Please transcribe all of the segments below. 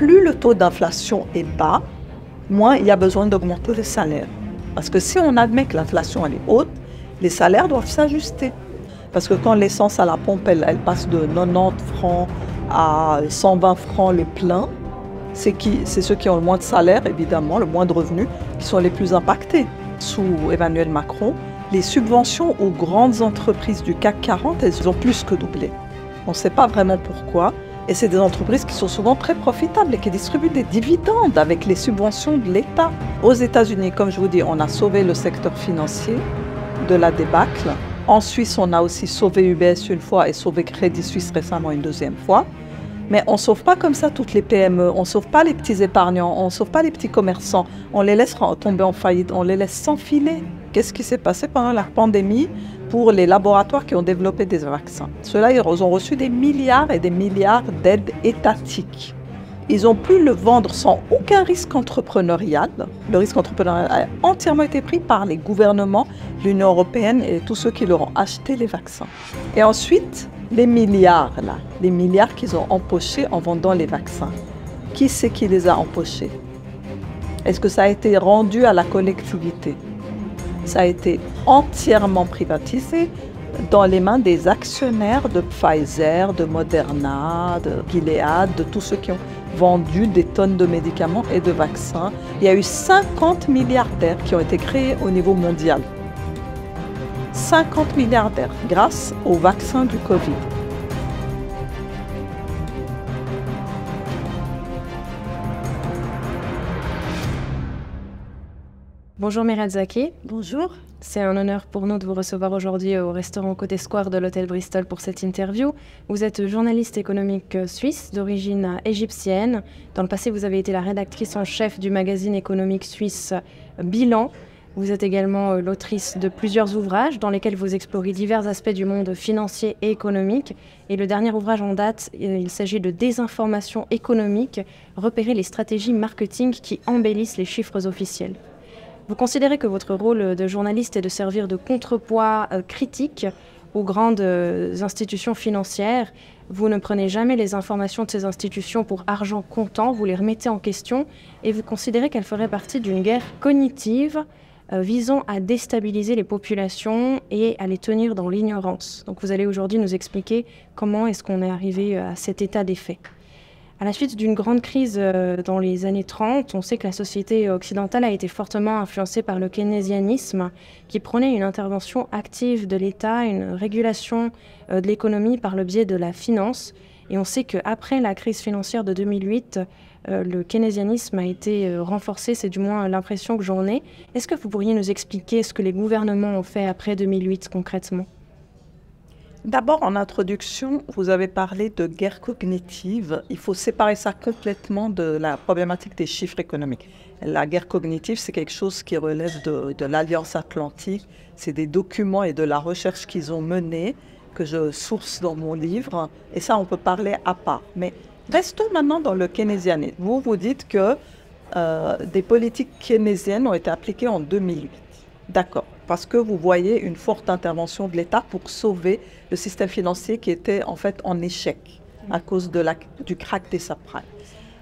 plus le taux d'inflation est bas, moins il y a besoin d'augmenter les salaires. Parce que si on admet que l'inflation est haute, les salaires doivent s'ajuster. Parce que quand l'essence à la pompe, elle, passe de 90 francs à 120 francs le plein, c'est ceux qui ont le moins de salaire, évidemment, le moins de revenus, qui sont les plus impactés. Sous Emmanuel Macron, les subventions aux grandes entreprises du CAC 40, elles ont plus que doublé. On ne sait pas vraiment pourquoi. Et c'est des entreprises qui sont souvent très profitables et qui distribuent des dividendes avec les subventions de l'État. Aux États-Unis, comme je vous dis, on a sauvé le secteur financier de la débâcle. En Suisse, on a aussi sauvé UBS une fois et sauvé Crédit Suisse récemment une deuxième fois. Mais on ne sauve pas comme ça toutes les PME, on ne sauve pas les petits épargnants, on ne sauve pas les petits commerçants. On les laisse tomber en faillite, on les laisse s'enfiler. Qu'est-ce qui s'est passé pendant la pandémie? Pour les laboratoires qui ont développé des vaccins Ceux-là, ils ont reçu des milliards et des milliards d'aides étatiques. Ils ont pu le vendre sans aucun risque entrepreneurial. Le risque entrepreneurial a entièrement été pris par les gouvernements, l'Union européenne et tous ceux qui leur ont acheté les vaccins. Et ensuite, les milliards, là, les milliards qu'ils ont empochés en vendant les vaccins. Qui c'est qui les a empochés? Est-ce que ça a été rendu à la collectivité? Ça a été entièrement privatisé dans les mains des actionnaires de Pfizer, de Moderna, de Gilead, de tous ceux qui ont vendu des tonnes de médicaments et de vaccins. Il y a eu 50 milliardaires qui ont été créés au niveau mondial. 50 milliardaires grâce au vaccin du Covid. Bonjour Mireille Zaki. Bonjour. C'est un honneur pour nous de vous recevoir aujourd'hui au restaurant Côté Square de l'hôtel Bristol pour cette interview. Vous êtes journaliste économique suisse d'origine égyptienne. Dans le passé, vous avez été la rédactrice en chef du magazine économique suisse Bilan. Vous êtes également euh, l'autrice de plusieurs ouvrages dans lesquels vous explorez divers aspects du monde financier et économique. Et le dernier ouvrage en date, euh, il s'agit de Désinformation économique, repérer les stratégies marketing qui embellissent les chiffres officiels. Vous considérez que votre rôle de journaliste est de servir de contrepoids euh, critique aux grandes institutions financières. Vous ne prenez jamais les informations de ces institutions pour argent comptant, vous les remettez en question et vous considérez qu'elles feraient partie d'une guerre cognitive euh, visant à déstabiliser les populations et à les tenir dans l'ignorance. Donc vous allez aujourd'hui nous expliquer comment est-ce qu'on est arrivé euh, à cet état des faits. À la suite d'une grande crise euh, dans les années 30, on sait que la société occidentale a été fortement influencée par le keynésianisme, qui prônait une intervention active de l'État, une régulation de l'économie par le biais de la finance. Et on sait qu'après la crise financière de 2008, euh, le keynésianisme a été euh, renforcé, c'est du moins l'impression que j'en ai. Est-ce que vous pourriez nous expliquer ce que les gouvernements ont fait après 2008 concrètement? D'abord, en introduction, vous avez parlé de guerre cognitive. Il faut séparer ça complètement de la problématique des chiffres économiques. La guerre cognitive, c'est quelque chose qui relève de, l'Alliance atlantique. C'est des documents et de la recherche qu'ils ont menés que je source dans mon livre. Et ça, on peut parler à part. Mais Restons maintenant dans le keynésianisme. Vous vous dites que euh, des politiques keynésiennes ont été appliquées en 2008. D'accord. Parce que vous voyez une forte intervention de l'État pour sauver le système financier qui était en fait en échec à cause du crack des subprimes.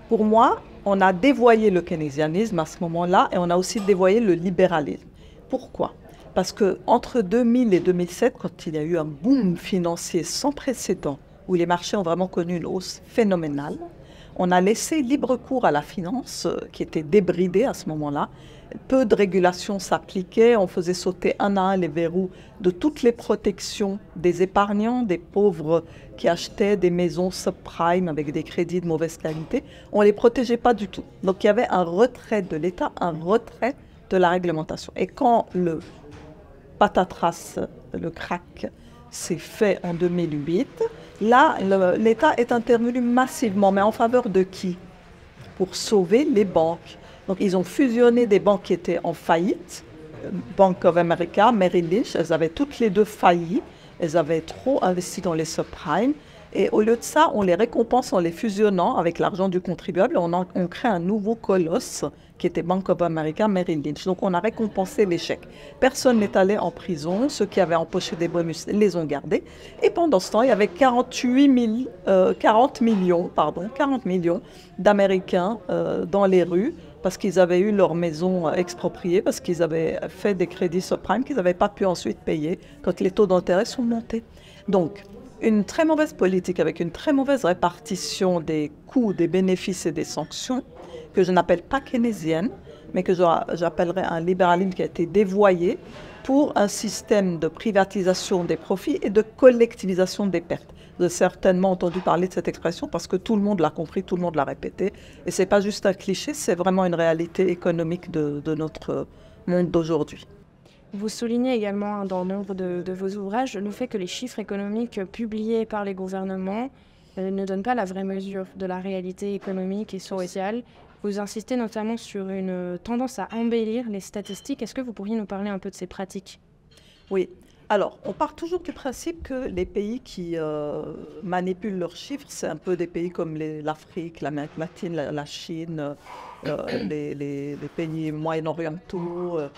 Pour moi, on a dévoyé le keynésianisme à ce moment-là et on a aussi dévoyé le libéralisme. Pourquoi? Parce que entre 2000 et 2007, quand il y a eu un boom financier sans précédent où les marchés ont vraiment connu une hausse phénoménale. On a laissé libre cours à la finance, euh, qui était débridée à ce moment-là. Peu de régulations s'appliquaient, on faisait sauter un à un les verrous de toutes les protections des épargnants, des pauvres qui achetaient des maisons subprime avec des crédits de mauvaise qualité. On ne les protégeait pas du tout. Donc il y avait un retrait de l'État, un retrait de la réglementation. Et quand le patatras, le crack, s'est fait en 2008, Là, l'État est intervenu massivement, mais en faveur de qui? Pour sauver les banques. Donc, ils ont fusionné des banques qui étaient en faillite, Bank of America, Merrill Lynch, elles avaient toutes les deux failli, elles avaient trop investi dans les subprimes. Et au lieu de ça, on les récompense en les fusionnant avec l'argent du contribuable. On, on crée un nouveau colosse qui était Bank of America Merrill Lynch. Donc on a récompensé l'échec. Personne n'est allé en prison. Ceux qui avaient empoché des bonus les ont gardés. Et pendant ce temps, il y avait 48 000, 40 millions, pardon, 40 millions d'Américains euh, dans les rues parce qu'ils avaient eu leur maison expropriée, parce qu'ils avaient fait des crédits subprime qu'ils n'avaient pas pu ensuite payer quand les taux d'intérêt sont montés. Donc, une très mauvaise politique avec une très mauvaise répartition des coûts, des bénéfices et des sanctions, que je n'appelle pas keynésienne, mais que j'appellerais un libéralisme qui a été dévoyé pour un système de privatisation des profits et de collectivisation des pertes. Vous avez certainement entendu parler de cette expression parce que tout le monde l'a compris, tout le monde l'a répété. Et ce n'est pas juste un cliché, c'est vraiment une réalité économique de, notre monde d'aujourd'hui. Vous soulignez également dans nombre de, de, vos ouvrages le fait que les chiffres économiques publiés par les gouvernements euh, ne donnent pas la vraie mesure de la réalité économique et sociale. Vous insistez notamment sur une tendance à embellir les statistiques. Est-ce que vous pourriez nous parler un peu de ces pratiques? Oui. Alors, on part toujours du principe que les pays qui euh, manipulent leurs chiffres, c'est un peu des pays comme l'Afrique, l'Amérique latine, la, Chine, euh, les, pays moyen-orientaux, euh,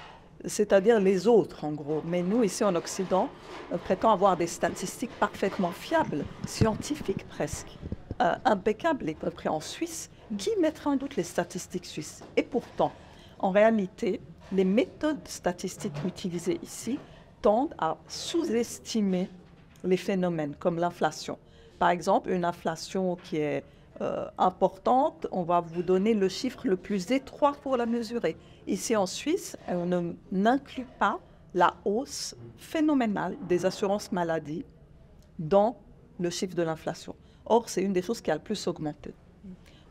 c'est-à-dire les autres en gros. Mais nous, ici en Occident, on prétend avoir des statistiques parfaitement fiables, scientifiques presque, impeccables, y compris en Suisse. Qui mettra en doute les statistiques suisses Et pourtant, en réalité, les méthodes statistiques utilisées ici tendent à sous-estimer les phénomènes comme l'inflation. Par exemple, une inflation qui est euh, importante, on va vous donner le chiffre le plus étroit pour la mesurer. Ici en Suisse, on n'inclut pas la hausse phénoménale des assurances maladie dans le chiffre de l'inflation. Or, c'est une des choses qui a le plus augmenté.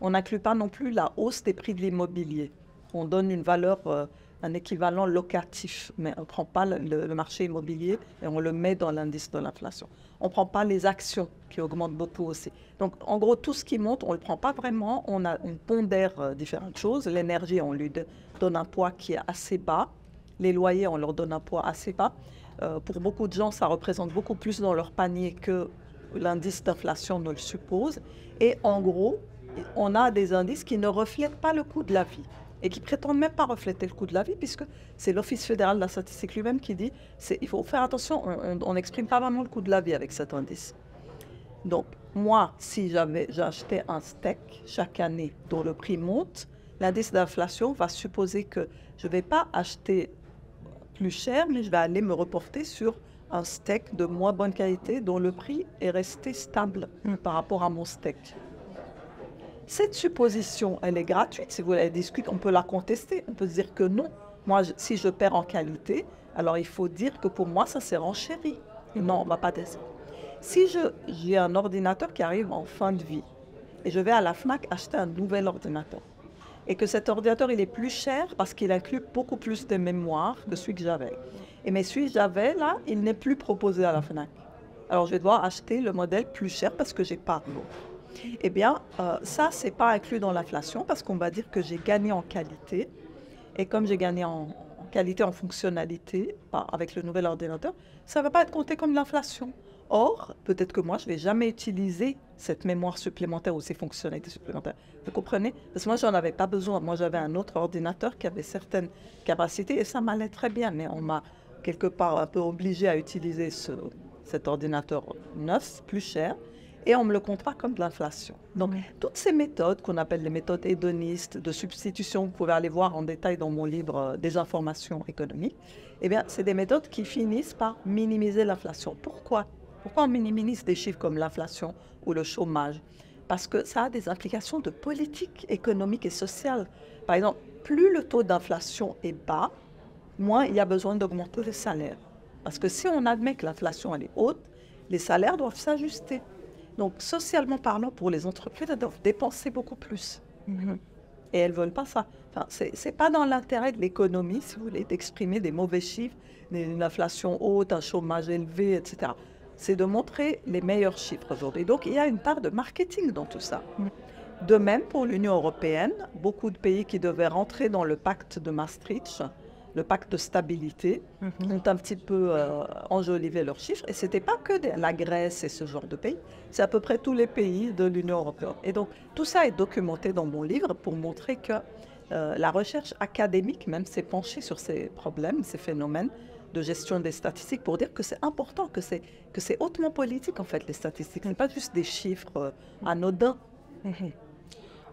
On n'inclut pas non plus la hausse des prix de l'immobilier. On donne une valeur euh, un équivalent locatif, mais on ne prend pas le, marché immobilier et on le met dans l'indice de l'inflation. On ne prend pas les actions qui augmentent beaucoup aussi. Donc, en gros, tout ce qui monte, on ne le prend pas vraiment. On, pondère euh, différentes choses. L'énergie, on lui donne un poids qui est assez bas. Les loyers, on leur donne un poids assez bas. Euh, pour beaucoup de gens, ça représente beaucoup plus dans leur panier que l'indice d'inflation ne le suppose. Et en gros, on a des indices qui ne reflètent pas le coût de la vie et qui prétendent même pas refléter le coût de la vie, puisque c'est l'Office fédéral de la statistique lui-même qui dit il faut faire attention, on n'exprime pas vraiment le coût de la vie avec cet indice. Donc, moi, si j'achetais un steak chaque année dont le prix monte, l'indice d'inflation va supposer que je ne vais pas acheter plus cher, mais je vais aller me reporter sur un steak de moins bonne qualité dont le prix est resté stable par rapport à mon steak. Cette supposition, elle est gratuite. Si vous la discutez, on peut la contester. On peut dire que non. Moi, si je perds en qualité, alors il faut dire que pour moi, ça s'est renchéri. Non, on ne va pas dire Si j'ai un ordinateur qui arrive en fin de vie et je vais à la FNAC acheter un nouvel ordinateur et que cet ordinateur, il est plus cher parce qu'il inclut beaucoup plus de mémoire que celui que j'avais. Et mais celui que j'avais, là, il n'est plus proposé à la FNAC. Alors je vais devoir acheter le modèle plus cher parce que j'ai pas l'autre. Eh bien, euh, ça, ce n'est pas inclus dans l'inflation parce qu'on va dire que j'ai gagné en qualité. Et comme j'ai gagné en, qualité, en fonctionnalité avec le nouvel ordinateur, ça ne va pas être compté comme l'inflation. Or, peut-être que moi, je ne vais jamais utiliser cette mémoire supplémentaire ou ces fonctionnalités supplémentaires. Vous comprenez? Parce que moi, je n'en avais pas besoin. Moi, j'avais un autre ordinateur qui avait certaines capacités et ça m'allait très bien. Mais on m'a quelque part un peu obligé à utiliser cet ordinateur neuf, plus cher et on ne me le compte pas comme de l'inflation. Donc, toutes ces méthodes qu'on appelle les méthodes hédonistes de substitution, vous pouvez aller voir en détail dans mon livre euh, Des informations économiques, eh bien, c'est des méthodes qui finissent par minimiser l'inflation. Pourquoi? Pourquoi on minimise des chiffres comme l'inflation ou le chômage? Parce que ça a des implications de politique économique et sociale. Par exemple, plus le taux d'inflation est bas, moins il y a besoin d'augmenter les salaires. Parce que si on admet que l'inflation est haute, les salaires doivent s'ajuster. Donc, socialement parlant, pour les entreprises, elles doivent dépenser beaucoup plus. Mhm. Et elles ne veulent pas ça. Enfin, ce n'est pas dans l'intérêt de l'économie, si vous voulez, d'exprimer des mauvais chiffres, une inflation haute, un chômage élevé, etc. C'est de montrer les meilleurs chiffres aujourd'hui. Donc, il y a une part de marketing dans tout ça. Mhm. De même, pour l'Union européenne, beaucoup de pays qui devaient rentrer dans le pacte de Maastricht le pacte de stabilité, mhm. ont un petit peu euh, enjolivé leurs chiffres. Et ce n'était pas que la Grèce et ce genre de pays, c'est à peu près tous les pays de l'Union européenne. Et donc tout ça est documenté dans mon livre pour montrer que euh, la recherche académique même s'est penchée sur ces problèmes, ces phénomènes de gestion des statistiques pour dire que c'est important, que c'est, que c'est hautement politique en fait les statistiques. Ce n'est pas juste des chiffres euh, anodins. Mhm.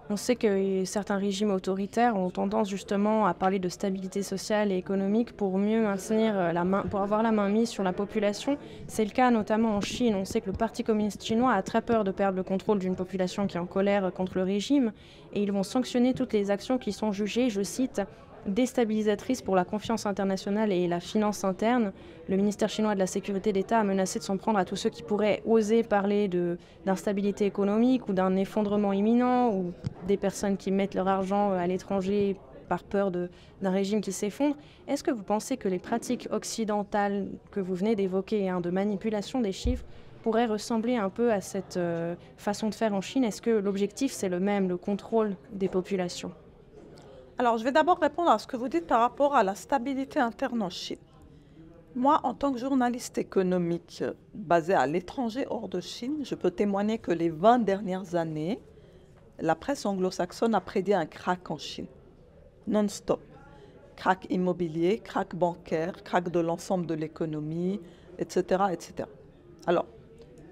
On sait que certains régimes autoritaires ont tendance justement à parler de stabilité sociale et économique pour mieux maintenir euh, la main, pour avoir la main mise sur la population. C'est le cas notamment en Chine. On sait que le Parti communiste chinois a très peur de perdre le contrôle d'une population qui est en colère contre le régime et ils vont sanctionner toutes les actions qui sont jugées, je cite, déstabilisatrice pour la confiance internationale et la finance interne. Le ministère chinois de la Sécurité d'État a menacé de s'en prendre à tous ceux qui pourraient oser parler d'instabilité économique ou d'un effondrement imminent ou des personnes qui mettent leur argent à l'étranger par peur d'un régime qui s'effondre. Est-ce que vous pensez que les pratiques occidentales que vous venez d'évoquer, hein, de manipulation des chiffres, pourraient ressembler un peu à cette euh, façon de faire en Chine? Est-ce que l'objectif c'est le même, le contrôle des populations? Alors, je vais d'abord répondre à ce que vous dites par rapport à la stabilité interne en Chine. Moi, en tant que journaliste économique basé à l'étranger hors de Chine, je peux témoigner que les 20 dernières années, la presse anglo-saxonne a prédit un crack en Chine, non-stop. Crack immobilier, crack bancaire, crack de l'ensemble de l'économie, etc., etc. Alors,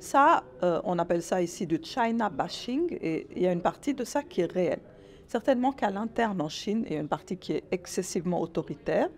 ça, euh, on appelle ça ici du China bashing, et il y a une partie de ça qui est réelle. Certainement qu'à l'interne en Chine, il y a une partie qui est excessivement autoritaire,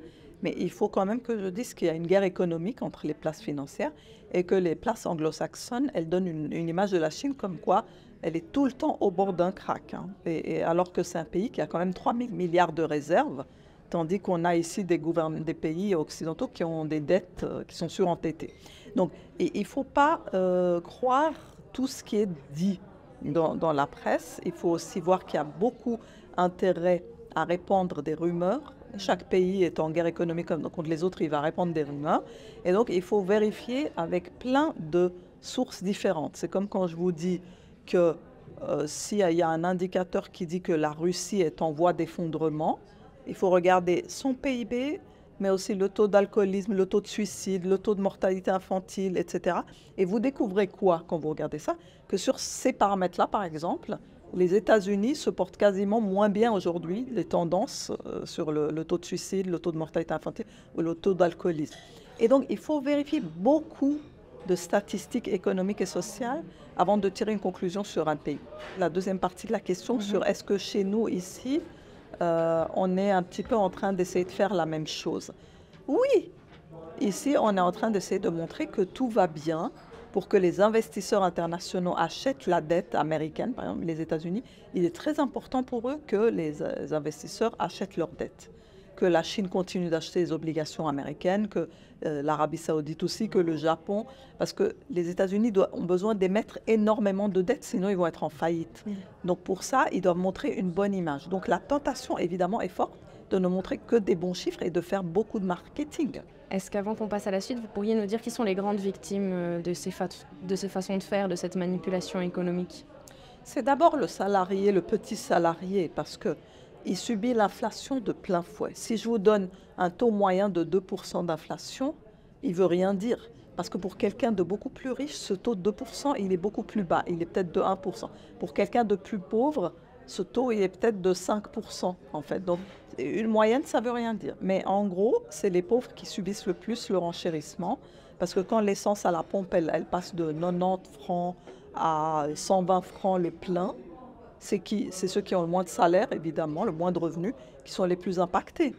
mais il faut quand même que je dise qu'il y a une guerre économique entre les places financières et que les places anglo-saxonnes, elles donnent une, image de la Chine comme quoi elle est tout le temps au bord d'un crack. Hein. Et, alors que c'est un pays qui a quand même 3 000 milliards de réserves, tandis qu'on a ici des, des pays occidentaux qui ont des dettes euh, qui sont surentêtées. Donc il ne faut pas euh, croire tout ce qui est dit dans, la presse. Il faut aussi voir qu'il y a beaucoup intérêt à répandre des rumeurs. Chaque pays est en guerre économique contre les autres, il va répandre des rumeurs. Et donc, il faut vérifier avec plein de sources différentes. C'est comme quand je vous dis que euh, s'il y a un indicateur qui dit que la Russie est en voie d'effondrement, il faut regarder son PIB, mais aussi le taux d'alcoolisme, le taux de suicide, le taux de mortalité infantile, etc. Et vous découvrez quoi quand vous regardez ça? Que sur ces paramètres-là, par exemple, les États-Unis se portent quasiment moins bien aujourd'hui, les tendances euh, sur le, taux de suicide, le taux de mortalité infantile ou le taux d'alcoolisme. Et donc, il faut vérifier beaucoup de statistiques économiques et sociales avant de tirer une conclusion sur un pays. La deuxième partie de la question mm-hmm. sur est-ce que chez nous, ici, euh, on est un petit peu en train d'essayer de faire la même chose. Oui, ici, on est en train d'essayer de montrer que tout va bien pour que les investisseurs internationaux achètent la dette américaine, par exemple les États-Unis. Il est très important pour eux que les investisseurs achètent leur dette que la Chine continue d'acheter les obligations américaines, que euh, l'Arabie saoudite aussi, que le Japon, parce que les États-Unis ont besoin d'émettre énormément de dettes, sinon ils vont être en faillite. Donc pour ça, ils doivent montrer une bonne image. Donc la tentation, évidemment, est forte de ne montrer que des bons chiffres et de faire beaucoup de marketing. Est-ce qu'avant qu'on passe à la suite, vous pourriez nous dire qui sont les grandes victimes euh, de ces, de ces façons de faire, de cette manipulation économique? C'est d'abord le salarié, le petit salarié, parce que il subit l'inflation de plein fouet. Si je vous donne un taux moyen de 2% d'inflation, il veut rien dire. Parce que pour quelqu'un de beaucoup plus riche, ce taux de 2%, il est beaucoup plus bas. Il est peut-être de 1%. Pour quelqu'un de plus pauvre, ce taux il est peut-être de 5% en fait. Donc une moyenne, ça veut rien dire. Mais en gros, c'est les pauvres qui subissent le plus le renchérissement. Parce que quand l'essence à la pompe, elle, elle passe de 90 francs à 120 francs le plein, c'est ceux qui ont le moins de salaire, évidemment, le moins de revenus, qui sont les plus impactés.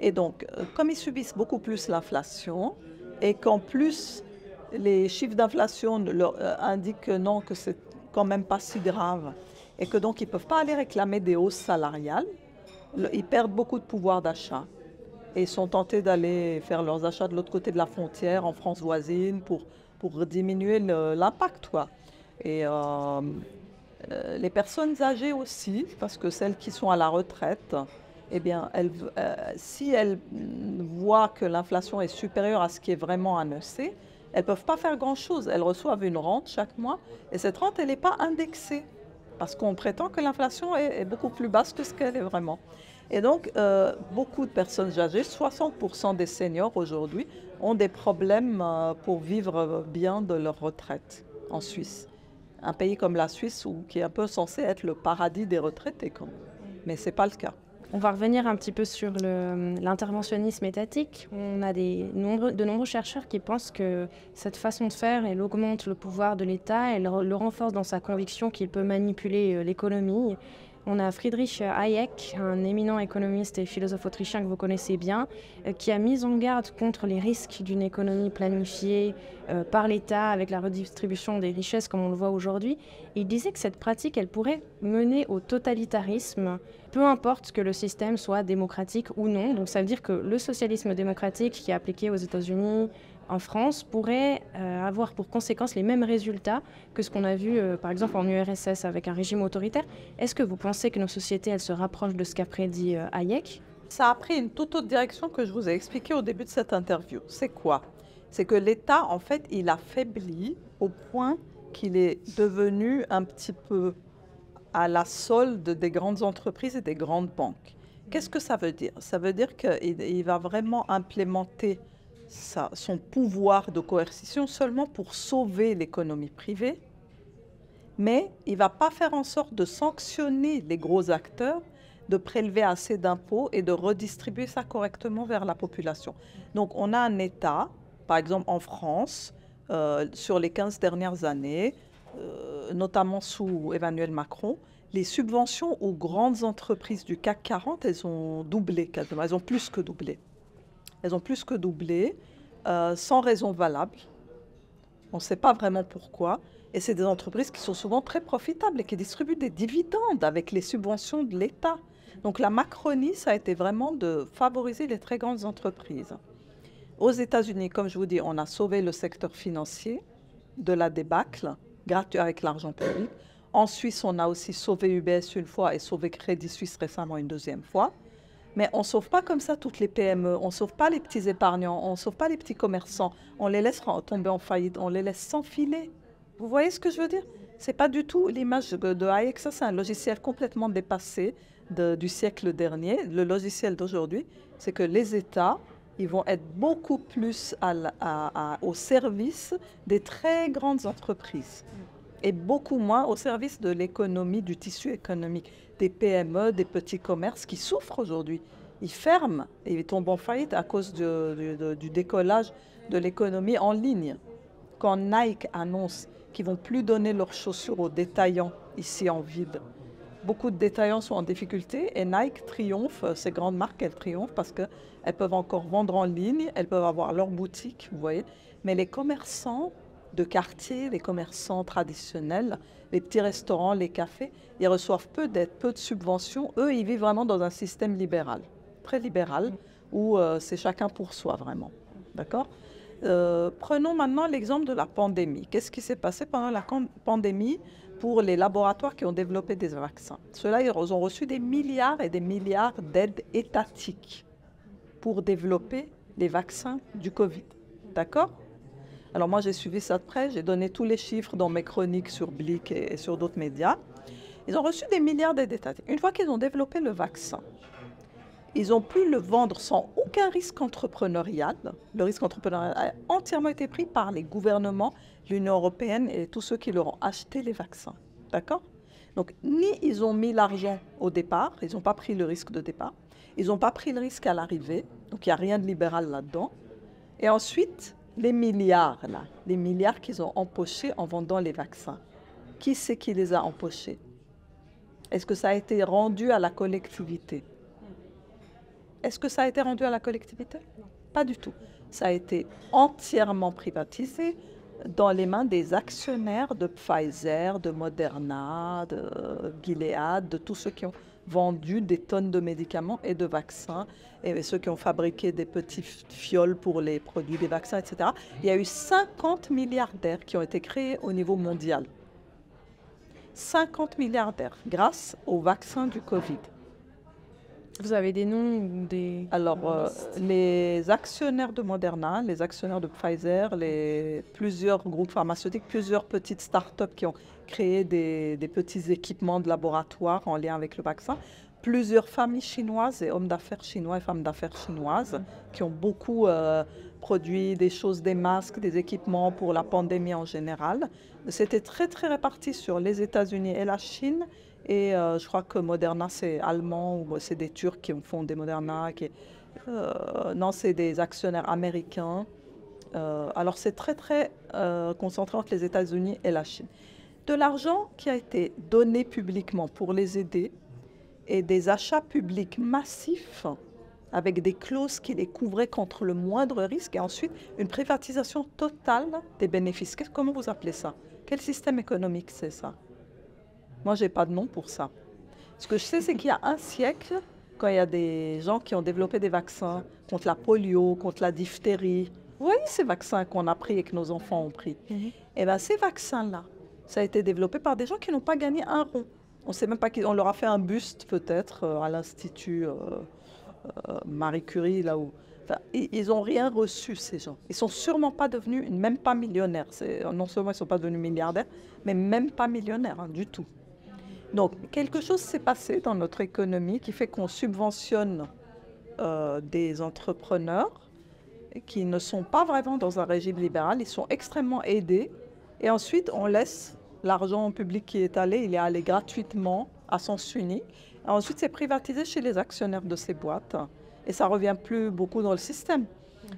Et donc, euh, comme ils subissent beaucoup plus l'inflation, et qu'en plus, les chiffres d'inflation leur euh, indiquent non, que c'est quand même pas si grave, et que donc ils ne peuvent pas aller réclamer des hausses salariales, ils perdent beaucoup de pouvoir d'achat et sont tentés d'aller faire leurs achats de l'autre côté de la frontière, en France voisine, pour, pour diminuer l'impact. Et euh, euh, les personnes âgées aussi, parce que celles qui sont à la retraite, eh bien, euh, si elles voient que l'inflation est supérieure à ce qui est vraiment annoncé, elles ne peuvent pas faire grand-chose. Elles reçoivent une rente chaque mois et cette rente, elle n'est pas indexée parce qu'on prétend que l'inflation est, beaucoup plus basse que ce qu'elle est vraiment. Et donc, euh, beaucoup de personnes âgées, 60% des seniors aujourd'hui, ont des problèmes pour vivre bien de leur retraite en Suisse. Un pays comme la Suisse, qui est un peu censé être le paradis des retraités, quand mais ce n'est pas le cas. On va revenir un petit peu sur l'interventionnisme étatique. On a de nombreux chercheurs qui pensent que cette façon de faire, elle augmente le pouvoir de l'État, elle le renforce dans sa conviction qu'il peut manipuler euh, l'économie on a Friedrich Hayek, un éminent économiste et philosophe autrichien que vous connaissez bien, euh, qui a mis en garde contre les risques d'une économie planifiée euh, par l'État avec la redistribution des richesses comme on le voit aujourd'hui. Il disait que cette pratique, elle pourrait mener au totalitarisme, peu importe que le système soit démocratique ou non. Donc ça veut dire que le socialisme démocratique qui est appliqué aux États-Unis, en France pourrait euh, avoir pour conséquence les mêmes résultats que ce qu'on a vu euh, par exemple en URSS avec un régime autoritaire. Est-ce que vous pensez que nos sociétés elles se rapprochent de ce qu'a prédit euh, Hayek? Ça a pris une toute autre direction que je vous ai expliqué au début de cette interview. C'est quoi? C'est que l'État en fait il affaibli au point qu'il est devenu un petit peu à la solde des grandes entreprises et des grandes banques. Qu'est-ce que ça veut dire? Ça veut dire qu'il va vraiment implémenter son pouvoir de coercition seulement pour sauver l'économie privée, mais il ne va pas faire en sorte de sanctionner les gros acteurs, de prélever assez d'impôts et de redistribuer ça correctement vers la population. Donc on a un État, par exemple en France, euh, sur les 15 dernières années, euh, notamment sous Emmanuel Macron, les subventions aux grandes entreprises du CAC 40, elles ont doublé elles ont plus que doublé. Elles ont plus que doublé, euh, sans raison valable. On ne sait pas vraiment pourquoi. Et c'est des entreprises qui sont souvent très profitables et qui distribuent des dividendes avec les subventions de l'État. Donc la Macronie, ça a été vraiment de favoriser les très grandes entreprises. Aux États-Unis, comme je vous dis, on a sauvé le secteur financier de la débâcle, gratuit avec l'argent public. En Suisse, on a aussi sauvé UBS une fois et sauvé Crédit Suisse récemment une deuxième fois. Mais on ne sauve pas comme ça toutes les PME, on ne sauve pas les petits épargnants, on ne sauve pas les petits commerçants, on les laisse tomber en faillite, on les laisse s'enfiler. Vous voyez ce que je veux dire? C'est pas du tout l'image de ça c'est un logiciel complètement dépassé du siècle dernier. Le logiciel d'aujourd'hui, c'est que les États, ils vont être beaucoup plus au service des très grandes entreprises et beaucoup moins au service de l'économie, du tissu économique, des PME, des petits commerces qui souffrent aujourd'hui. Ils ferment et ils tombent en faillite à cause du décollage de l'économie en ligne. Quand Nike annonce qu'ils vont plus donner leurs chaussures aux détaillants ici en ville, beaucoup de détaillants sont en difficulté et Nike triomphe, ces grandes marques, elles triomphent parce qu'elles peuvent encore vendre en ligne, elles peuvent avoir leur boutique, vous voyez. Mais les commerçants de quartier, les commerçants traditionnels, les petits restaurants, les cafés, ils reçoivent peu d'aides, peu de subventions. Eux, ils vivent vraiment dans un système libéral, très libéral, où euh, c'est chacun pour soi vraiment. D'accord? Euh, Prenons maintenant l'exemple de la pandémie. Qu'est-ce qui s'est passé pendant la pandémie pour les laboratoires qui ont développé des vaccins? Ceux-là, ils ont reçu des milliards et des milliards d'aides étatiques pour développer les vaccins du Covid. D'accord? Alors moi, j'ai suivi ça de près, j'ai donné tous les chiffres dans mes chroniques sur Blick et, sur d'autres médias. Ils ont reçu des milliards d'aides étatiques. Une fois qu'ils ont développé le vaccin, ils ont pu le vendre sans aucun risque entrepreneurial. Le risque entrepreneurial a entièrement été pris par les gouvernements, l'Union européenne et tous ceux qui leur ont acheté les vaccins. D'accord? Donc, ni ils ont mis l'argent au départ, ils n'ont pas pris le risque de départ, ils n'ont pas pris le risque à l'arrivée, donc il n'y a rien de libéral là-dedans. Et ensuite, les milliards, là, les milliards qu'ils ont empochés en vendant les vaccins, qui c'est qui les a empochés? Est-ce que ça a été rendu à la collectivité? Est-ce que ça a été rendu à la collectivité? Pas du tout. Ça a été entièrement privatisé dans les mains des actionnaires de Pfizer, de Moderna, de Gilead, de tous ceux qui ont vendu des tonnes de médicaments et de vaccins, et ceux qui ont fabriqué des petites fioles pour les produits des vaccins, etc. Il y a eu 50 milliardaires qui ont été créés au niveau mondial. 50 milliardaires grâce aux vaccins du Covid. Vous avez des noms ou des... Alors, euh, les actionnaires de Moderna, les actionnaires de Pfizer, les, plusieurs groupes pharmaceutiques, plusieurs petites start-up qui ont créé des, des petits équipements de laboratoire en lien avec le vaccin, plusieurs familles chinoises et hommes d'affaires chinois et femmes d'affaires chinoises qui ont beaucoup euh, produit des choses, des masques, des équipements pour la pandémie en général. C'était très très réparti sur les États-Unis et la Chine. Et euh, je crois que Moderna c'est allemand ou c'est des Turcs qui font des Moderna. Euh, non, c'est des actionnaires américains. alors c'est très très concentré entre les États-Unis et la Chine. De l'argent qui a été donné publiquement pour les aider et des achats publics massifs avec des clauses qui les couvraient contre le moindre risque et ensuite une privatisation totale des bénéfices. Comment vous appelez ça? Quel système économique c'est ça? Moi, j'ai pas de nom pour ça. Ce que je sais, c'est qu'il y a un siècle, quand il y a des gens qui ont développé des vaccins contre la polio, contre la diphtérie, vous voyez ces vaccins qu'on a pris et que nos enfants ont pris mhm. Eh bien, ces vaccins-là, ça a été développé par des gens qui n'ont pas gagné un rond. On sait même pas qu'on leur a fait un buste peut-être euh, à l'institut euh, euh, Marie Curie là où. ils n'ont rien reçu ces gens. Ils sont sûrement pas devenus, même pas millionnaires. Non seulement ils sont pas devenus milliardaires, mais même pas millionnaires hein, du tout. Donc quelque chose s'est passé dans notre économie qui fait qu'on subventionne des entrepreneurs qui ne sont pas vraiment dans un régime libéral. Ils sont extrêmement aidés et ensuite on laisse L'argent public qui est allé, il est allé gratuitement à sens unique. ensuite, c'est privatisé chez les actionnaires de ces boîtes. Et ça revient plus beaucoup dans le système. Mhm.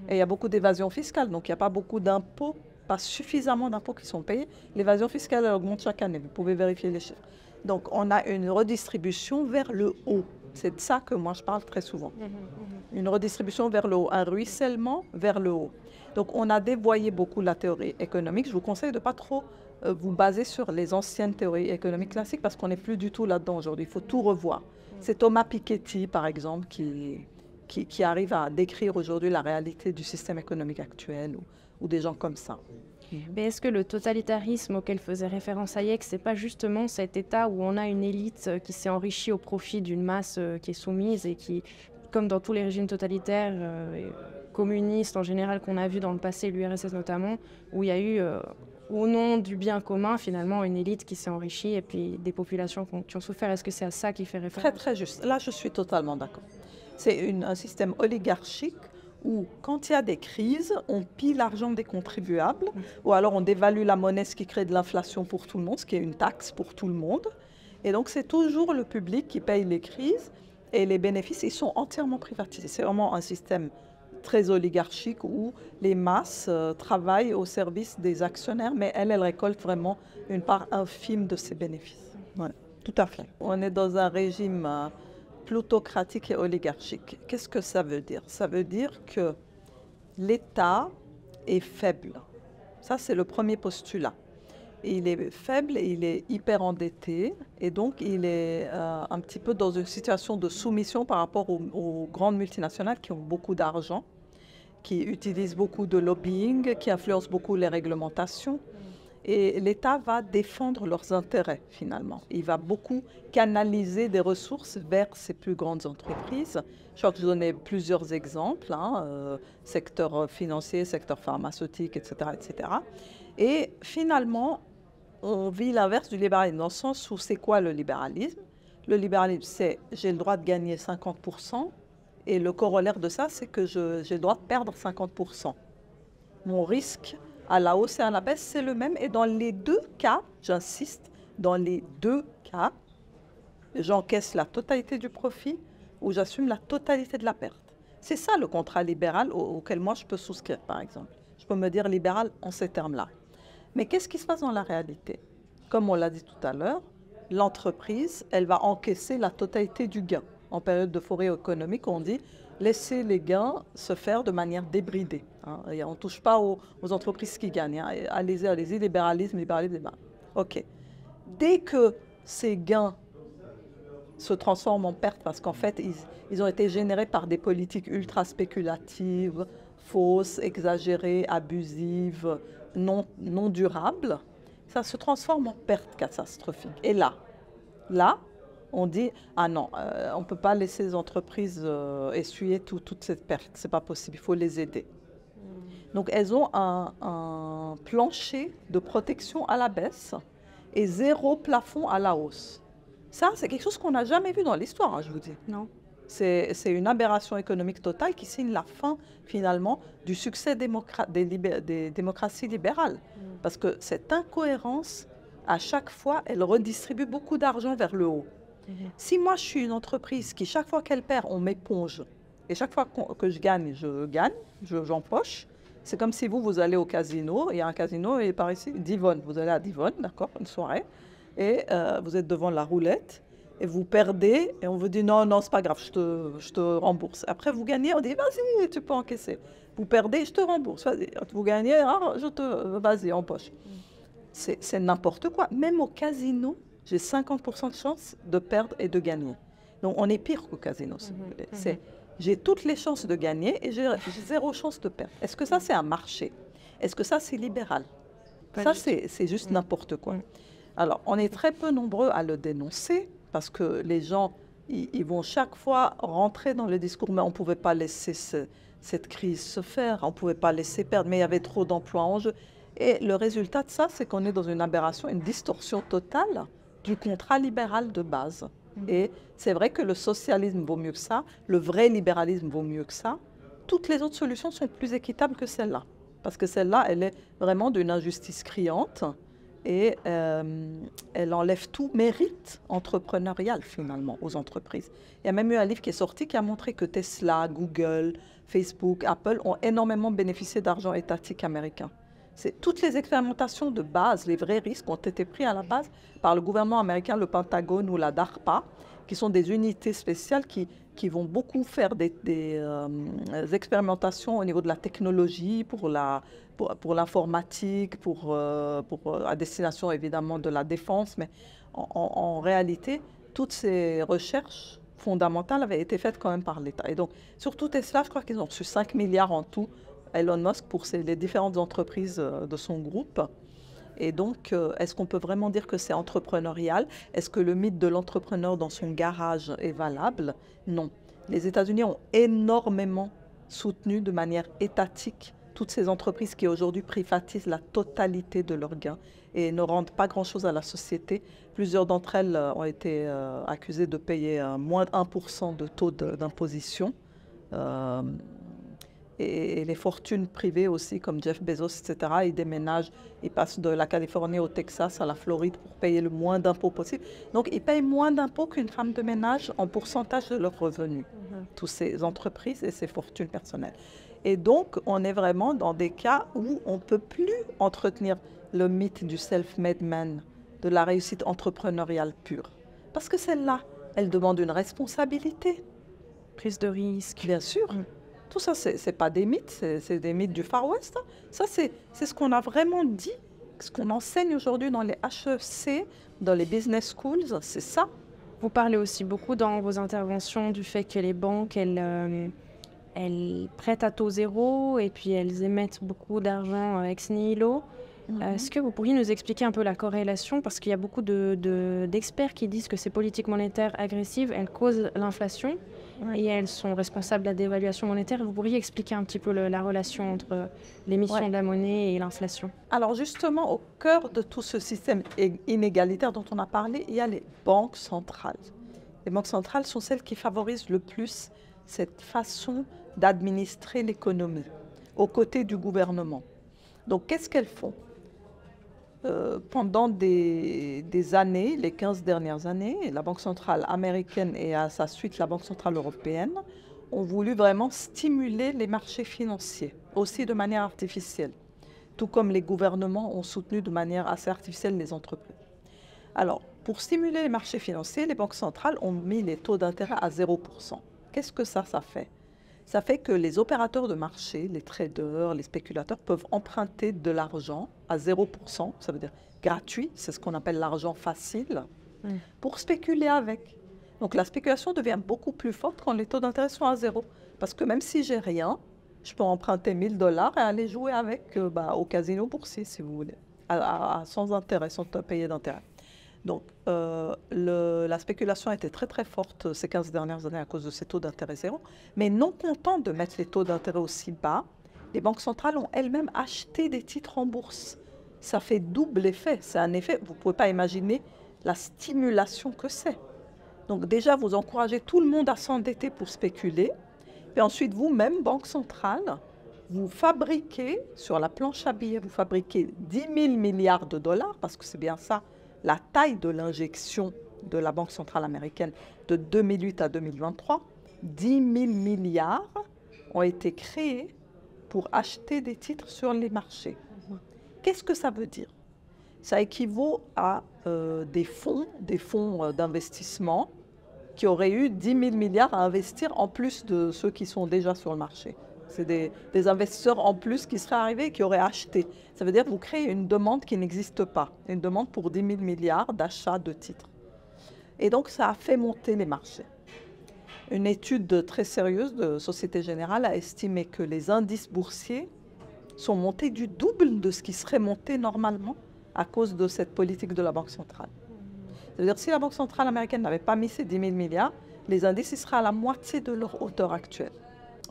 Et il y a beaucoup d'évasion fiscale. Donc, il n'y a pas beaucoup d'impôts, pas suffisamment d'impôts qui sont payés. L'évasion fiscale augmente chaque année. Vous pouvez vérifier les chiffres. Donc, on a une redistribution vers le haut. C'est de ça que moi je parle très souvent. Mhm, mhm. Une redistribution vers le haut, un ruissellement vers le haut. Donc on a dévoyé beaucoup la théorie économique. Je vous conseille de ne pas trop euh, vous baser sur les anciennes théories économiques classiques parce qu'on n'est plus du tout là-dedans aujourd'hui. Il faut tout revoir. C'est Thomas Piketty, par exemple, qui, qui, arrive à décrire aujourd'hui la réalité du système économique actuel ou, des gens comme ça. Mais est-ce que le totalitarisme auquel faisait référence Hayek, c'est pas justement cet état où on a une élite qui s'est enrichie au profit d'une masse euh, qui est soumise et qui, comme dans tous les régimes totalitaires, euh, communistes en général qu'on a vu dans le passé, l'URSS notamment, où il y a eu au nom du bien commun, finalement, une élite qui s'est enrichie et puis des populations qui ont souffert. Est-ce que c'est à ça qui fait référence? Très, très juste. Là, je suis totalement d'accord. C'est un système oligarchique où, quand il y a des crises, on pille l'argent des contribuables, ou alors on dévalue la monnaie, ce qui crée de l'inflation pour tout le monde, ce qui est une taxe pour tout le monde. Et donc, c'est toujours le public qui paye les crises et les bénéfices, ils sont entièrement privatisés. C'est vraiment un système très oligarchique où les masses euh, travaillent au service des actionnaires, mais elle, elle récolte vraiment une part infime de ses bénéfices. Voilà, tout à fait. On est dans un régime euh, plutocratique et oligarchique. Qu'est-ce que ça veut dire? Ça veut dire que l'État est faible. Ça, c'est le premier postulat. Il est faible, il est hyper endetté et donc il est euh, un petit peu dans une situation de soumission par rapport aux grandes multinationales qui ont beaucoup d'argent qui utilisent beaucoup de lobbying, qui influencent beaucoup les réglementations. Et l'État va défendre leurs intérêts finalement. Il va beaucoup canaliser des ressources vers ces plus grandes entreprises. Je crois que je donnais plusieurs exemples, hein, euh, secteur financier, secteur pharmaceutique, etc., etc. Et finalement, on vit l'inverse du libéralisme, dans le sens où c'est quoi le libéralisme? Le libéralisme, c'est j'ai le droit de gagner 50% et le corollaire de ça, c'est que j'ai le droit de perdre 50%. Mon risque à la hausse et à la baisse, c'est le même. Et dans les deux cas, j'insiste, dans les deux cas, j'encaisse la totalité du profit ou j'assume la totalité de la perte. C'est ça le contrat libéral auquel moi je peux souscrire, par exemple. Je peux me dire libéral en ces termes-là. Mais qu'est-ce qui se passe dans la réalité? Comme on l'a dit tout à l'heure, l'entreprise, elle va encaisser la totalité du gain en période de forêt économique, on dit laisser les gains se faire de manière débridée. Hein. on ne touche pas aux, entreprises qui gagnent. Hein. Allez-y, allez-y, libéralisme, libéralisme. OK. Dès que ces gains se transforment en pertes, parce qu'en fait, ils, ont été générés par des politiques ultra spéculatives, fausses, exagérées, abusives, non, non durables, ça se transforme en pertes catastrophiques. Et là, là, on dit ah non, euh, on ne peut pas laisser les entreprises euh, essuyer tout, toute cette perte, c'est pas possible, il faut les aider. Hmm. Donc elles ont un, un, plancher de protection à la baisse et zéro plafond à la hausse. Ça, c'est quelque chose qu'on n'a jamais vu dans l'histoire, hein, je vous dis. Non. C'est une aberration économique totale qui signe la fin, finalement, du succès des, des, démocraties libérales. Hmm. Parce que cette incohérence, à chaque fois, elle redistribue beaucoup d'argent vers le haut. Si moi, je suis une entreprise qui, chaque fois qu'elle perd, on m'éponge, et chaque fois que je gagne, je gagne, j'empoche, c'est comme si vous, vous allez au casino, il y a un casino, et par ici, Divonne, vous allez à Divonne, d'accord, une soirée, et euh, vous êtes devant la roulette, et vous perdez, et on vous dit non, non, c'est pas grave, je te, je te rembourse. Après, vous gagnez, on dit vas-y, tu peux encaisser. Vous perdez, je te rembourse. Vous gagnez, ah, je te, vas-y, empoche. C'est n'importe quoi. Même au casino, j'ai 50% de chance de perdre et de gagner. Donc on est pire qu'au casino, si vous mhm, voulez. Mhm. j'ai toutes les chances de gagner et j'ai zéro chance de perdre. Est-ce que ça c'est un marché? Est-ce que ça c'est libéral? Ça c'est juste mhm. n'importe quoi. Alors on est très peu nombreux à le dénoncer parce que les gens ils, vont chaque fois rentrer dans le discours, mais on ne pouvait pas laisser cette crise se faire, on ne pouvait pas laisser perdre, mais il y avait trop d'emplois en jeu. Et le résultat de ça, c'est qu'on est dans une aberration, une distorsion totale du contrat libéral de base. Mm. Et c'est vrai que le socialisme vaut mieux que ça, le vrai libéralisme vaut mieux que ça. Toutes les autres solutions sont plus équitables que celle-là. Parce que celle-là, elle est vraiment d'une injustice criante et euh, elle enlève tout mérite entrepreneurial finalement aux entreprises. Il y a même eu un livre qui est sorti qui a montré que Tesla, Google, Facebook, Apple ont énormément bénéficié d'argent étatique américain toutes les expérimentations de base, les vrais risques ont été pris à la base par le gouvernement américain, le Pentagone ou la DARPA, qui sont des unités spéciales qui, qui vont beaucoup faire des, euh, expérimentations au niveau de la technologie, pour, pour, l'informatique, pour, euh, euh, à destination évidemment de la défense. Mais en, en réalité, toutes ces recherches fondamentales avaient été faites quand même par l'État. Et donc, surtout Tesla, je crois qu'ils ont reçu 5 milliards en tout Elon Musk pour les différentes entreprises euh, de son groupe. Et donc, euh, est-ce qu'on peut vraiment dire que c'est entrepreneurial? Est-ce que le mythe de l'entrepreneur dans son garage est valable? Non. Les États-Unis ont énormément soutenu de manière étatique toutes ces entreprises qui aujourd'hui privatisent la totalité de leurs gains et ne rendent pas grand-chose à la société. Plusieurs d'entre elles euh, ont été accusées de payer moins de 1% de taux d'imposition et les fortunes privées aussi, comme Jeff Bezos, etc., ils déménagent, ils passent de la Californie au Texas, à la Floride, pour payer le moins d'impôts possible. Donc, ils payent moins d'impôts qu'une femme de ménage en pourcentage de leurs revenus, mhm. toutes ces entreprises et ces fortunes personnelles. Et donc, on est vraiment dans des cas où on ne peut plus entretenir le mythe du self-made man, de la réussite entrepreneuriale pure. Parce que celle-là, elle demande une responsabilité. Prise de risque. Bien sûr. Mm. Tout ça, ce n'est pas des mythes, c'est des mythes du Far West. Hein. Ça, c'est ce qu'on a vraiment dit, ce qu'on enseigne aujourd'hui dans les HEC, dans les business schools, c'est ça. Vous parlez aussi beaucoup dans vos interventions du fait que les banques, elles, euh, elles prêtent à taux zéro et puis elles émettent beaucoup d'argent ex nihilo. Mhm. Est-ce que vous pourriez nous expliquer un peu la corrélation? Parce qu'il y a beaucoup d'experts de, qui disent que ces politiques monétaires agressives, elles causent l'inflation et elles sont responsables de la dévaluation monétaire. Vous pourriez expliquer un petit peu la relation entre l'émission de la monnaie et l'inflation? Alors justement, au cœur de tout ce système inégalitaire dont on a parlé, il y a les banques centrales. Les banques centrales sont celles qui favorisent le plus cette façon d'administrer l'économie aux côtés du gouvernement. Donc qu'est-ce qu'elles font? Euh, pendant des, années, les 15 dernières années, la Banque centrale américaine et à sa suite la Banque centrale européenne ont voulu vraiment stimuler les marchés financiers, aussi de manière artificielle, tout comme les gouvernements ont soutenu de manière assez artificielle les entreprises. Alors, pour stimuler les marchés financiers, les banques centrales ont mis les taux d'intérêt à 0%. Qu'est-ce que ça, ça fait? Ça fait que les opérateurs de marché, les traders, les spéculateurs peuvent emprunter de l'argent à 0%, ça veut dire gratuit, c'est ce qu'on appelle l'argent facile, pour spéculer avec. Donc la spéculation devient beaucoup plus forte quand les taux d'intérêt sont à zéro. Parce que même si j'ai rien, je peux emprunter 1000 dollars et aller jouer avec euh, bah, au casino boursier, si vous voulez, sans intérêt, sans payer d'intérêt. Donc, euh, la spéculation a été très très forte ces 15 dernières années à cause de ces taux d'intérêt zéro. Mais non content de mettre les taux d'intérêt aussi bas, les banques centrales ont elles-mêmes acheté des titres en bourse. Ça fait double effet. C'est un effet, vous ne pouvez pas imaginer la stimulation que c'est. Donc déjà, vous encouragez tout le monde à s'endetter pour spéculer. Et ensuite, vous-même, Banque centrale, vous fabriquez sur la planche à billets, vous fabriquez 10 000 milliards de dollars, parce que c'est bien ça, la taille de l'injection de la Banque centrale américaine de 2008 à 2023. 10 000 milliards ont été créés pour acheter des titres sur les marchés. Qu'est-ce que ça veut dire? Ça équivaut à euh, des fonds, des fonds euh, d'investissement qui auraient eu 10 000 milliards à investir en plus de ceux qui sont déjà sur le marché. C'est des, investisseurs en plus qui seraient arrivés et qui auraient acheté. Ça veut dire que vous créez une demande qui n'existe pas, une demande pour 10 000 milliards d'achats de titres. Et donc ça a fait monter les marchés. Une étude très sérieuse de Société Générale a estimé que les indices boursiers sont montés du double de ce qui serait monté normalement à cause de cette politique de la Banque centrale. C'est-à-dire si la Banque centrale américaine n'avait pas mis ces 10 000 milliards, les indices seraient à la moitié de leur hauteur actuelle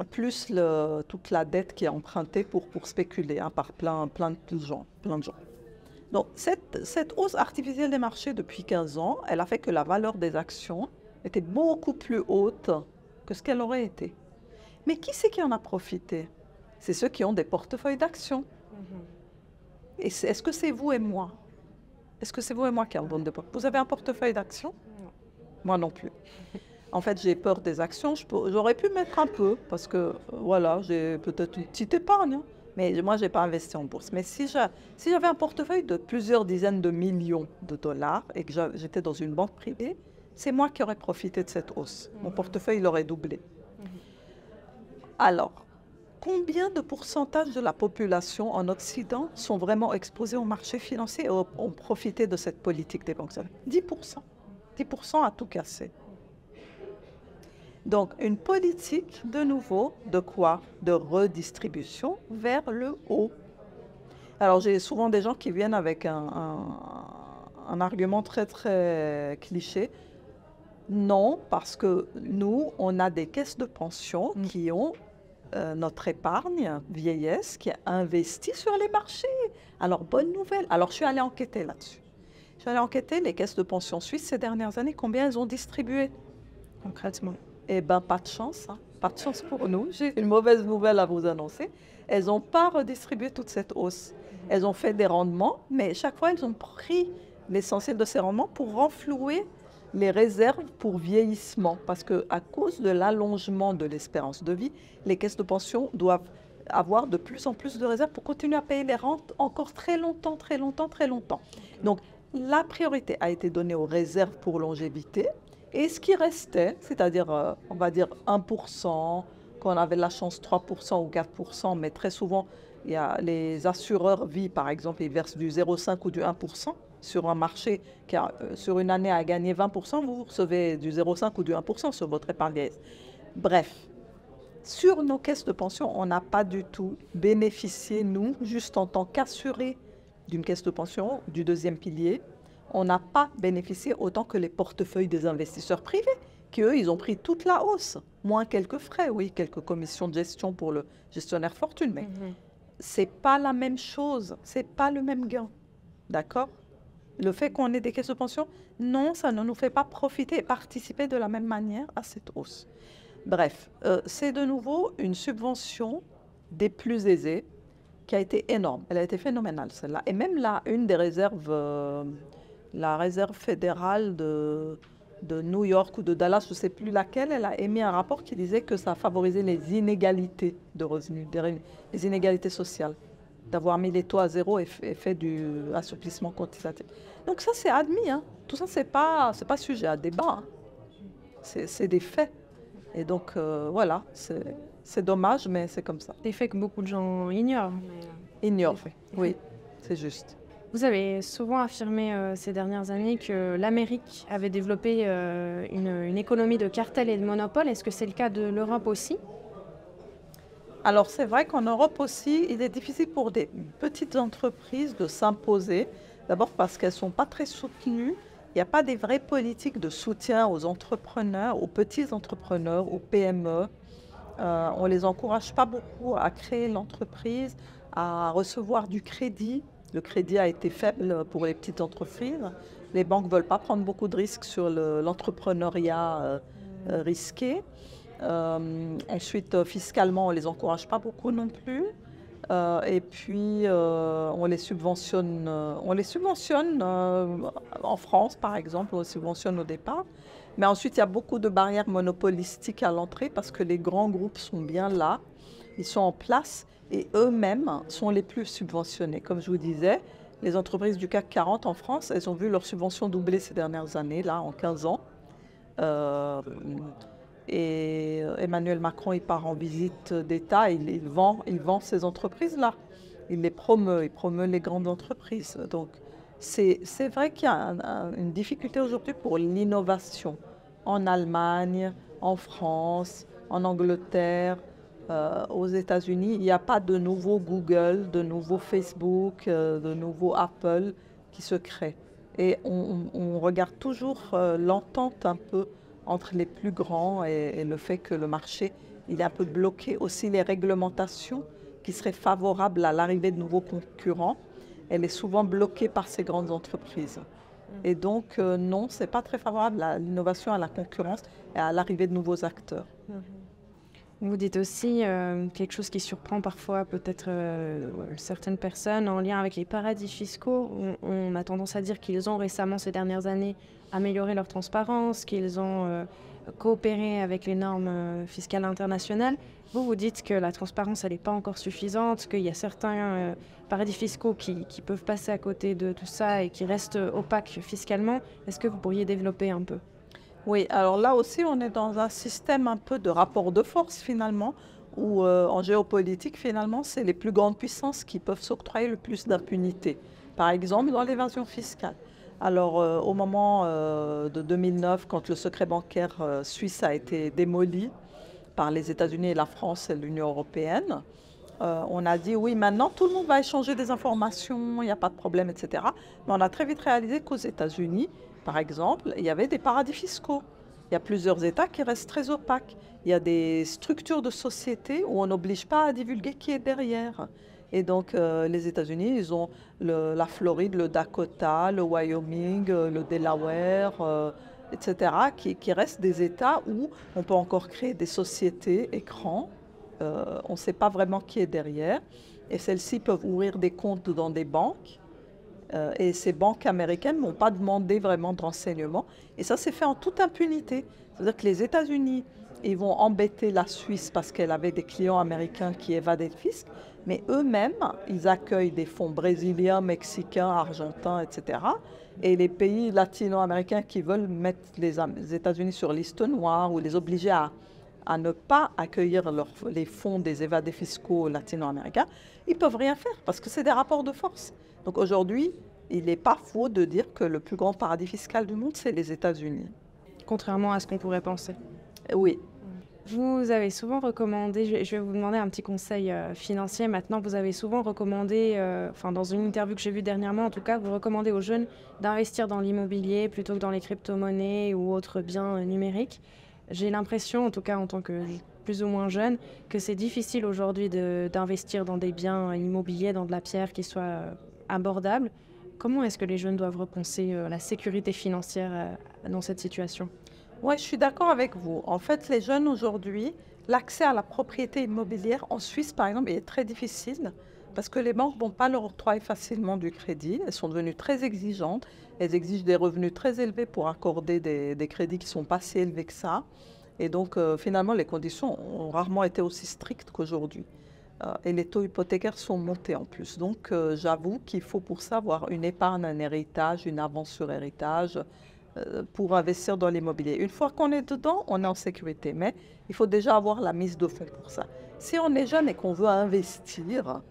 plus le, toute la dette qui est empruntée pour, pour spéculer hein, par plein, plein, de gens, plein de gens. Donc cette, cette hausse artificielle des marchés depuis 15 ans, elle a fait que la valeur des actions était beaucoup plus haute que ce qu'elle aurait été. Mais qui c'est qui en a profité? C'est ceux qui ont des portefeuilles d'actions. Mm-hmm. Est-ce que c'est vous et moi? Est-ce que c'est vous et moi qui avons des portefeuilles Vous avez un portefeuille d'actions? Moi non plus. En fait, j'ai peur des actions. J'aurais pu mettre un peu parce que, voilà, j'ai peut-être une petite épargne. Hein. Mais moi, je n'ai pas investi en bourse. Mais si j'avais un portefeuille de plusieurs dizaines de millions de dollars et que j'étais dans une banque privée, c'est moi qui aurais profité de cette hausse. Mon mhm. portefeuille, il aurait doublé. Mhm. Alors, combien de pourcentage de la population en Occident sont vraiment exposés au marché financier et ont profité de cette politique des banques? 10%. 10% à tout casser. Donc une politique de nouveau de quoi? De redistribution vers le haut. Alors j'ai souvent des gens qui viennent avec un, argument très très cliché. Non, parce que nous, on a des caisses de pension mm. qui ont euh, notre épargne vieillesse qui est investie sur les marchés. Alors bonne nouvelle. Alors je suis allée enquêter là-dessus. Je suis allée enquêter les caisses de pension suisses ces dernières années, combien elles ont distribué? Concrètement. Eh bien, pas de chance. Hein. Pas de chance pour nous. J'ai une mauvaise nouvelle à vous annoncer. Elles n'ont pas redistribué toute cette hausse. Elles ont fait des rendements, mais chaque fois, elles ont pris l'essentiel de ces rendements pour renflouer les réserves pour vieillissement. Parce qu'à cause de l'allongement de l'espérance de vie, les caisses de pension doivent avoir de plus en plus de réserves pour continuer à payer les rentes encore très longtemps, très longtemps, très longtemps. Donc, la priorité a été donnée aux réserves pour longévité, et ce qui restait, c'est-à-dire, euh, on va dire 1%, quand on avait la chance 3% ou 4%, mais très souvent, il y a les assureurs vie, par exemple, ils versent du 0,5 ou du 1% sur un marché qui, a, euh, sur une année, a gagné 20%, vous recevez du 0,5 ou du 1% sur votre épargne. Bref, sur nos caisses de pension, on n'a pas du tout bénéficié, nous, juste en tant qu'assurés d'une caisse de pension, du deuxième pilier, on n'a pas bénéficié autant que les portefeuilles des investisseurs privés, qui eux, ils ont pris toute la hausse, moins quelques frais, oui, quelques commissions de gestion pour le gestionnaire fortune, mais ce mhm. c'est pas la même chose, c'est pas le même gain, d'accord? Le fait qu'on ait des caisses de pension, non, ça ne nous fait pas profiter et participer de la même manière à cette hausse. Bref, euh, c'est de nouveau une subvention des plus aisés qui a été énorme. Elle a été phénoménale, celle-là. Et même là, une des réserves euh, la réserve fédérale de, de New York ou de Dallas, je ne sais plus laquelle, elle a émis un rapport qui disait que ça favorisait les inégalités de revenus, les inégalités sociales, d'avoir mis les taux à zéro et, fait du assouplissement quantitatif. Donc ça, c'est admis. Hein. Tout ça, ce n'est pas, pas sujet à débat. Hein. C'est des faits. Et donc, euh, voilà, c'est dommage, mais c'est comme ça. Des faits que beaucoup de gens ignorent. Ignorent, oui, c'est juste. Vous avez souvent affirmé euh, ces dernières années que l'Amérique avait développé euh, une, économie de cartel et de monopole. Est-ce que c'est le cas de l'Europe aussi? Alors c'est vrai qu'en Europe aussi, il est difficile pour des petites entreprises de s'imposer. D'abord parce qu'elles ne sont pas très soutenues il n'y a pas des vraies politiques de soutien aux entrepreneurs, aux petits entrepreneurs, aux PME. Euh, on ne les encourage pas beaucoup à créer l'entreprise, à recevoir du crédit. Le crédit a été faible pour les petites entreprises. Les banques ne veulent pas prendre beaucoup de risques sur l'entrepreneuriat euh, euh, risqué. ensuite, fiscalement, on ne les encourage pas beaucoup non plus. Euh, et puis, euh, on les subventionne, euh, on les subventionne en France, par exemple, on les subventionne au départ. Mais ensuite, il y a beaucoup de barrières monopolistiques à l'entrée parce que les grands groupes sont bien là, ils sont en place et eux-mêmes sont les plus subventionnés. Comme je vous disais, les entreprises du CAC 40 en France, elles ont vu leur subvention doubler ces dernières années, là, en 15 ans. Et euh, Emmanuel Macron, il part en visite d'État, il, vend, il vend ces entreprises-là. Il les promeut, il promeut les grandes entreprises. Donc, c'est vrai qu'il y a une difficulté aujourd'hui pour l'innovation en Allemagne, en France, en Angleterre, euh, aux États-Unis. Il n'y a pas de nouveau Google, de nouveau Facebook, euh, de nouveau Apple qui se créent. Et on, on regarde toujours l'entente un peu entre les plus grands et, le fait que le marché il est un peu bloqué. Aussi les réglementations qui seraient favorables à l'arrivée de nouveaux concurrents, elle est souvent bloquée par ces grandes entreprises. Et donc, euh, non, ce n'est pas très favorable à l'innovation, à la concurrence et à l'arrivée de nouveaux acteurs. Mhm. Vous dites aussi euh, quelque chose qui surprend parfois peut-être euh, certaines personnes en lien avec les paradis fiscaux. On, a tendance à dire qu'ils ont récemment, ces dernières années, amélioré leur transparence, qu'ils ont euh, coopéré avec les normes fiscales internationales. Vous, vous dites que la transparence, n'est pas encore suffisante, qu'il y a certains paradis fiscaux qui, qui, peuvent passer à côté de tout ça et qui restent opaques fiscalement. Est-ce que vous pourriez développer un peu? Oui, alors là aussi, on est dans un système un peu de rapport de force finalement, où euh, en géopolitique, finalement, c'est les plus grandes puissances qui peuvent s'octroyer le plus d'impunité. Par exemple, dans l'évasion fiscale. Alors, euh, au moment euh, de 2009, quand le secret bancaire suisse a été démoli par les États-Unis et la France et l'Union européenne, on a dit oui, maintenant tout le monde va échanger des informations, il n'y a pas de problème, etc. Mais on a très vite réalisé qu'aux États-Unis, par exemple, il y avait des paradis fiscaux. Il y a plusieurs États qui restent très opaques. Il y a des structures de société où on n'oblige pas à divulguer qui est derrière. Et donc, euh, les États-Unis, ils ont la Floride, le Dakota, le Wyoming, euh, le Delaware, euh, etc., qui, qui, restent des États où on peut encore créer des sociétés écrans. on ne sait pas vraiment qui est derrière. Et celles-ci peuvent ouvrir des comptes dans des banques euh, et ces banques américaines n'ont pas demandé vraiment de renseignements. Et ça s'est fait en toute impunité. C'est-à-dire que les États-Unis, ils vont embêter la Suisse parce qu'elle avait des clients américains qui évadaient le fisc, mais eux-mêmes, ils accueillent des fonds brésiliens, mexicains, argentins, etc. Et les pays latino-américains qui veulent mettre les États-Unis sur liste noire ou les obliger à, à ne pas accueillir les fonds des évadés fiscaux latino-américains, ils peuvent rien faire parce que c'est des rapports de force. Donc aujourd'hui, il n'est pas faux de dire que le plus grand paradis fiscal du monde, c'est les États-Unis. Contrairement à ce qu'on pourrait penser. Oui. Vous avez souvent recommandé, je vais vous demander un petit conseil euh, financier maintenant, vous avez souvent recommandé, euh, enfin dans une interview que j'ai vue dernièrement en tout cas, vous recommandez aux jeunes d'investir dans l'immobilier plutôt que dans les crypto-monnaies ou autres biens euh, numériques. J'ai l'impression, en tout cas en tant que plus ou moins jeune, que c'est difficile aujourd'hui d'investir dans des biens immobiliers, dans de la pierre qui soit abordable. Comment est-ce que les jeunes doivent repenser euh, la sécurité financière euh, dans cette situation? Oui, je suis d'accord avec vous. En fait, les jeunes aujourd'hui, l'accès à la propriété immobilière en Suisse, par exemple, est très difficile parce que les banques ne vont pas leur octroyer facilement du crédit. Elles sont devenues très exigeantes. Elles exigent des revenus très élevés pour accorder des, crédits qui ne sont pas si élevés que ça. Et donc, euh, finalement, les conditions ont rarement été aussi strictes qu'aujourd'hui. Euh, et les taux hypothécaires sont montés en plus. Donc euh, j'avoue qu'il faut pour ça avoir une épargne, un héritage, une avance sur héritage pour investir dans l'immobilier. Une fois qu'on est dedans, on est en sécurité, mais il faut déjà avoir la mise de fonds pour ça. Si on est jeune et qu'on veut investir,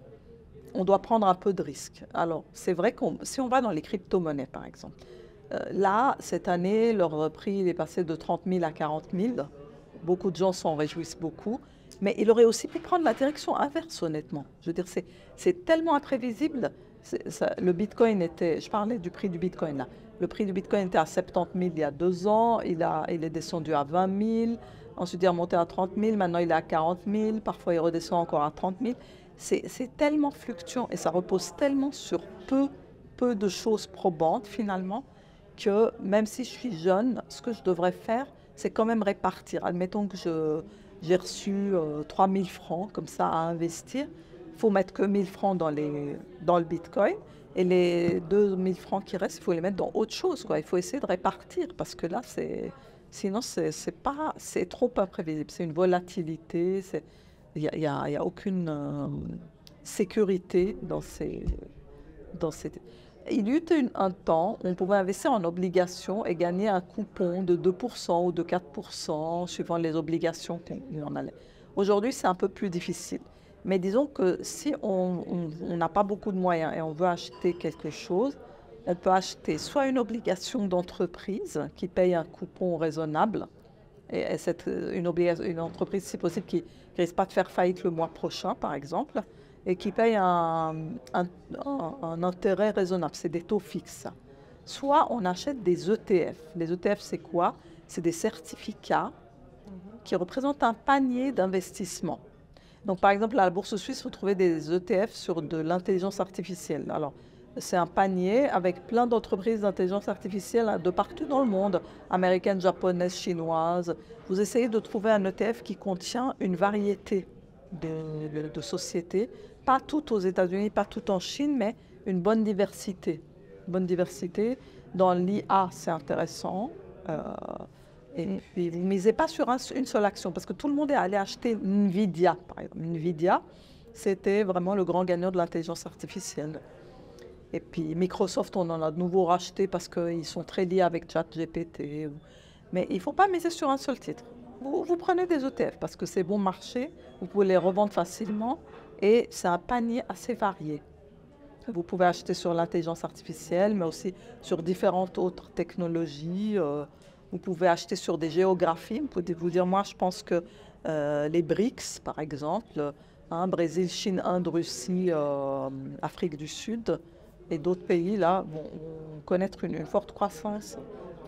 on doit prendre un peu de risque. Alors c'est vrai que si on va dans les crypto-monnaies par exemple, là, cette année, leur prix est passé de 30 000 à 40 000. Beaucoup de gens s'en réjouissent beaucoup. Mais il aurait aussi pu prendre la direction inverse, honnêtement. Je veux dire, c'est tellement imprévisible. le Bitcoin était, je parlais du prix du Bitcoin là. Le prix du Bitcoin était à 70 000 il y a deux ans, il, a, il est descendu à 20 000, ensuite il est remonté à 30 000, maintenant il est à 40 000, parfois il redescend encore à 30 000. C'est tellement fluctuant et ça repose tellement sur peu, peu de choses probantes finalement que même si je suis jeune, ce que je devrais faire, c'est quand même répartir. Admettons que j'ai reçu 3 euh, 000 francs comme ça à investir. Il faut mettre que 1000 francs dans, le Bitcoin. Et les 2000 francs qui restent, il faut les mettre dans autre chose. Il faut essayer de répartir parce que là, sinon, c'est, c'est trop imprévisible. C'est une volatilité. Il n'y a, y a, aucune euh, sécurité dans ces, dans ces, il y eut un temps où on pouvait investir en obligations et gagner un coupon de 2% ou de 4% suivant les obligations qu'on allait. Aujourd'hui, c'est un peu plus difficile. Mais disons que si on n'a pas beaucoup de moyens et on veut acheter quelque chose, on peut acheter soit une obligation d'entreprise qui paye un coupon raisonnable, et, c'est une, une entreprise, si possible, qui ne risque pas de faire faillite le mois prochain, par exemple, et qui paye un, un, intérêt raisonnable. C'est des taux fixes. Soit on achète des ETF. Les ETF, c'est quoi? C'est des certificats qui représentent un panier d'investissement. Donc, par exemple, à la Bourse suisse, vous trouvez des ETF sur de l'intelligence artificielle. Alors, c'est un panier avec plein d'entreprises d'intelligence artificielle de partout dans le monde, américaines, japonaises, chinoises. Vous essayez de trouver un ETF qui contient une variété de, de sociétés pas tout aux États-Unis, pas tout en Chine, mais une bonne diversité. Bonne diversité. Dans l'IA, c'est intéressant. Euh, et mm. puis, vous ne misez pas sur une seule action, parce que tout le monde est allé acheter Nvidia, par exemple. Nvidia, c'était vraiment le grand gagnant de l'intelligence artificielle. Et puis Microsoft, on en a de nouveau racheté parce qu'ils sont très liés avec ChatGPT. Mais il ne faut pas miser sur un seul titre. Vous, prenez des ETF parce que c'est bon marché, vous pouvez les revendre facilement et c'est un panier assez varié. Vous pouvez acheter sur l'intelligence artificielle, mais aussi sur différentes autres technologies. Euh, vous pouvez acheter sur des géographies. Vous pouvez vous dire, moi, je pense que euh, les BRICS, par exemple, hein, Brésil, Chine, Inde, Russie, euh, Afrique du Sud et d'autres pays, là, vont, connaître une, forte croissance.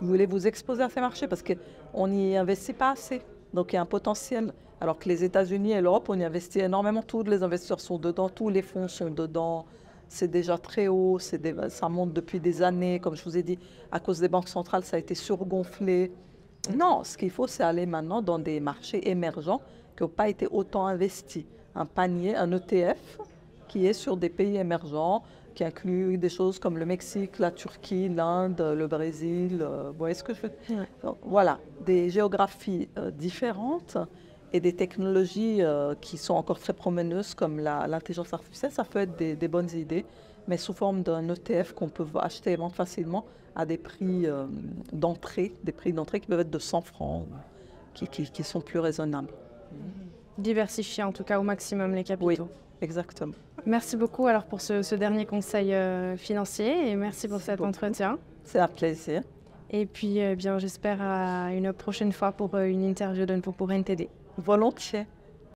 Vous voulez vous exposer à ces marchés parce qu'on n'y investit pas assez. Donc il y a un potentiel. Alors que les États-Unis et l'Europe, on y investit énormément. Tous les investisseurs sont dedans, tous les fonds sont dedans. C'est déjà très haut, ça monte depuis des années. Comme je vous ai dit, à cause des banques centrales, ça a été surgonflé. Non, ce qu'il faut, c'est aller maintenant dans des marchés émergents qui n'ont pas été autant investis. Un panier, un ETF qui est sur des pays émergents, qui inclut des choses comme le Mexique, la Turquie, l'Inde, le Brésil. Euh, vous voyez ce que je Voilà, des géographies euh, différentes et des technologies euh, qui sont encore très promeneuses comme l'intelligence artificielle. Ça peut être des, bonnes idées, mais sous forme d'un ETF qu'on peut acheter et vendre facilement à des prix d'entrée, des prix d'entrée qui peuvent être de 100 francs, qui, qui, sont plus raisonnables. Diversifier en tout cas au maximum les capitaux. Exactement. Merci beaucoup alors pour ce, dernier conseil euh, financier et merci pour cet entretien. C'est un plaisir. Et puis, euh, bien, j'espère à une prochaine fois pour euh, une interview de pour NTD. Volontiers.